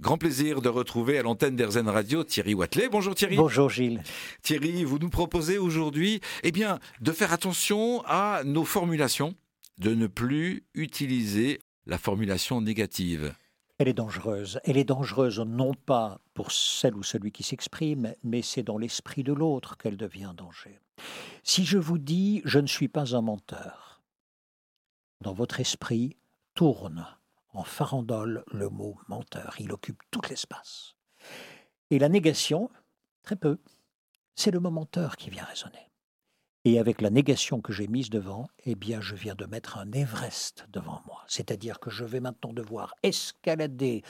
Grand plaisir de retrouver à l'antenne d'Erzen Radio Thierry Watley. Bonjour Thierry. Bonjour Gilles. Thierry, vous nous proposez aujourd'hui eh bien, de faire attention à nos formulations, de ne plus utiliser la formulation négative. Elle est dangereuse. Elle est dangereuse non pas pour celle ou celui qui s'exprime, mais c'est dans l'esprit de l'autre qu'elle devient un danger. Si je vous dis je ne suis pas un menteur, dans votre esprit tourne en farandole le mot menteur. Il occupe tout l'espace. Et la négation, très peu, c'est le mot menteur qui vient résonner. Et avec la négation que j'ai mise devant, eh bien, je viens de mettre un Everest devant moi. C'est-à-dire que je vais maintenant devoir escalader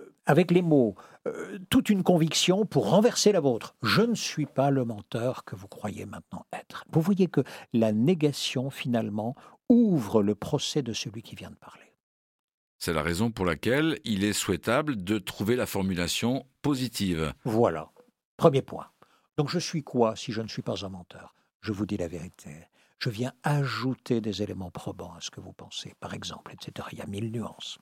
euh, avec les mots euh, toute une conviction pour renverser la vôtre. Je ne suis pas le menteur que vous croyez maintenant être. Vous voyez que la négation, finalement, ouvre le procès de celui qui vient de parler. C'est la raison pour laquelle il est souhaitable de trouver la formulation positive. Voilà. Premier point. Donc je suis quoi si je ne suis pas un menteur? Je vous dis la vérité. Je viens ajouter des éléments probants à ce que vous pensez, par exemple, etc. Il y a mille nuances.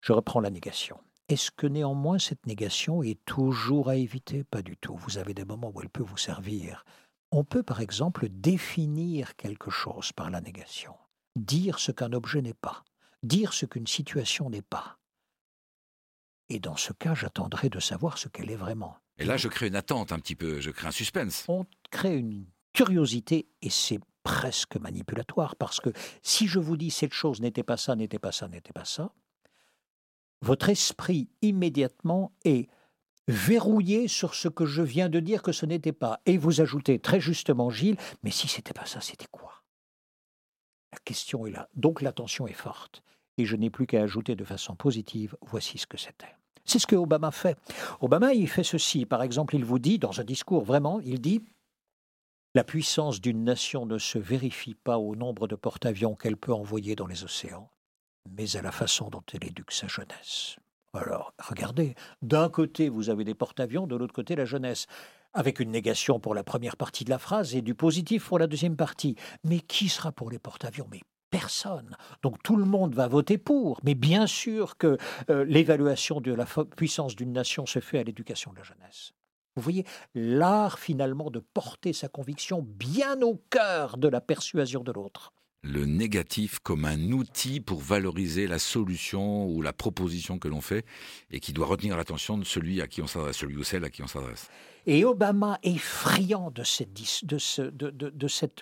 Je reprends la négation. Est-ce que néanmoins cette négation est toujours à éviter? Pas du tout. Vous avez des moments où elle peut vous servir. On peut par exemple définir quelque chose par la négation, dire ce qu'un objet n'est pas dire ce qu'une situation n'est pas. Et dans ce cas, j'attendrai de savoir ce qu'elle est vraiment. Et là, je crée une attente un petit peu, je crée un suspense. On crée une curiosité et c'est presque manipulatoire parce que si je vous dis cette chose n'était pas ça, n'était pas ça, n'était pas ça, votre esprit immédiatement est verrouillé sur ce que je viens de dire que ce n'était pas. Et vous ajoutez très justement, Gilles, mais si c'était pas ça, c'était quoi? La question est là. Donc l'attention est forte et je n'ai plus qu'à ajouter de façon positive, voici ce que c'était. C'est ce que Obama fait. Obama, il fait ceci. Par exemple, il vous dit, dans un discours vraiment, il dit La puissance d'une nation ne se vérifie pas au nombre de porte-avions qu'elle peut envoyer dans les océans, mais à la façon dont elle éduque sa jeunesse. Alors, regardez, d'un côté, vous avez des porte-avions, de l'autre côté, la jeunesse avec une négation pour la première partie de la phrase et du positif pour la deuxième partie. Mais qui sera pour les porte-avions? Mais personne. Donc tout le monde va voter pour. Mais bien sûr que euh, l'évaluation de la puissance d'une nation se fait à l'éducation de la jeunesse. Vous voyez, l'art finalement de porter sa conviction bien au cœur de la persuasion de l'autre le négatif comme un outil pour valoriser la solution ou la proposition que l'on fait et qui doit retenir l'attention de celui à qui on s'adresse, celui ou celle à qui on s'adresse. Et Obama est friand de cette,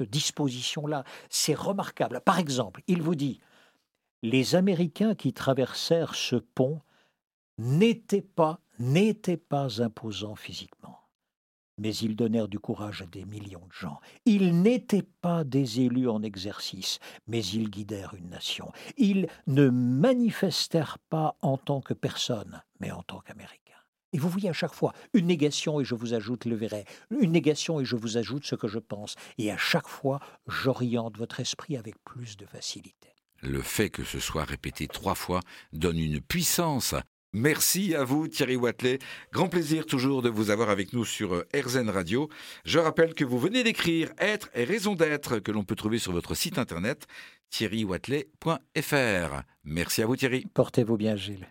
disposition-là. C'est remarquable. Par exemple, il vous dit, les Américains qui traversèrent ce pont n'étaient pas imposants physiquement mais ils donnèrent du courage à des millions de gens. Ils n'étaient pas des élus en exercice, mais ils guidèrent une nation. Ils ne manifestèrent pas en tant que personne, mais en tant qu'Américains. Et vous voyez à chaque fois une négation et je vous ajoute le verret, une négation et je vous ajoute ce que je pense. Et à chaque fois, j'oriente votre esprit avec plus de facilité. Le fait que ce soit répété trois fois donne une puissance Merci à vous Thierry Watley. Grand plaisir toujours de vous avoir avec nous sur euh, RZN Radio. Je rappelle que vous venez d'écrire Être et raison d'être que l'on peut trouver sur votre site internet thierrywatley.fr. Merci à vous Thierry. Portez-vous bien Gilles.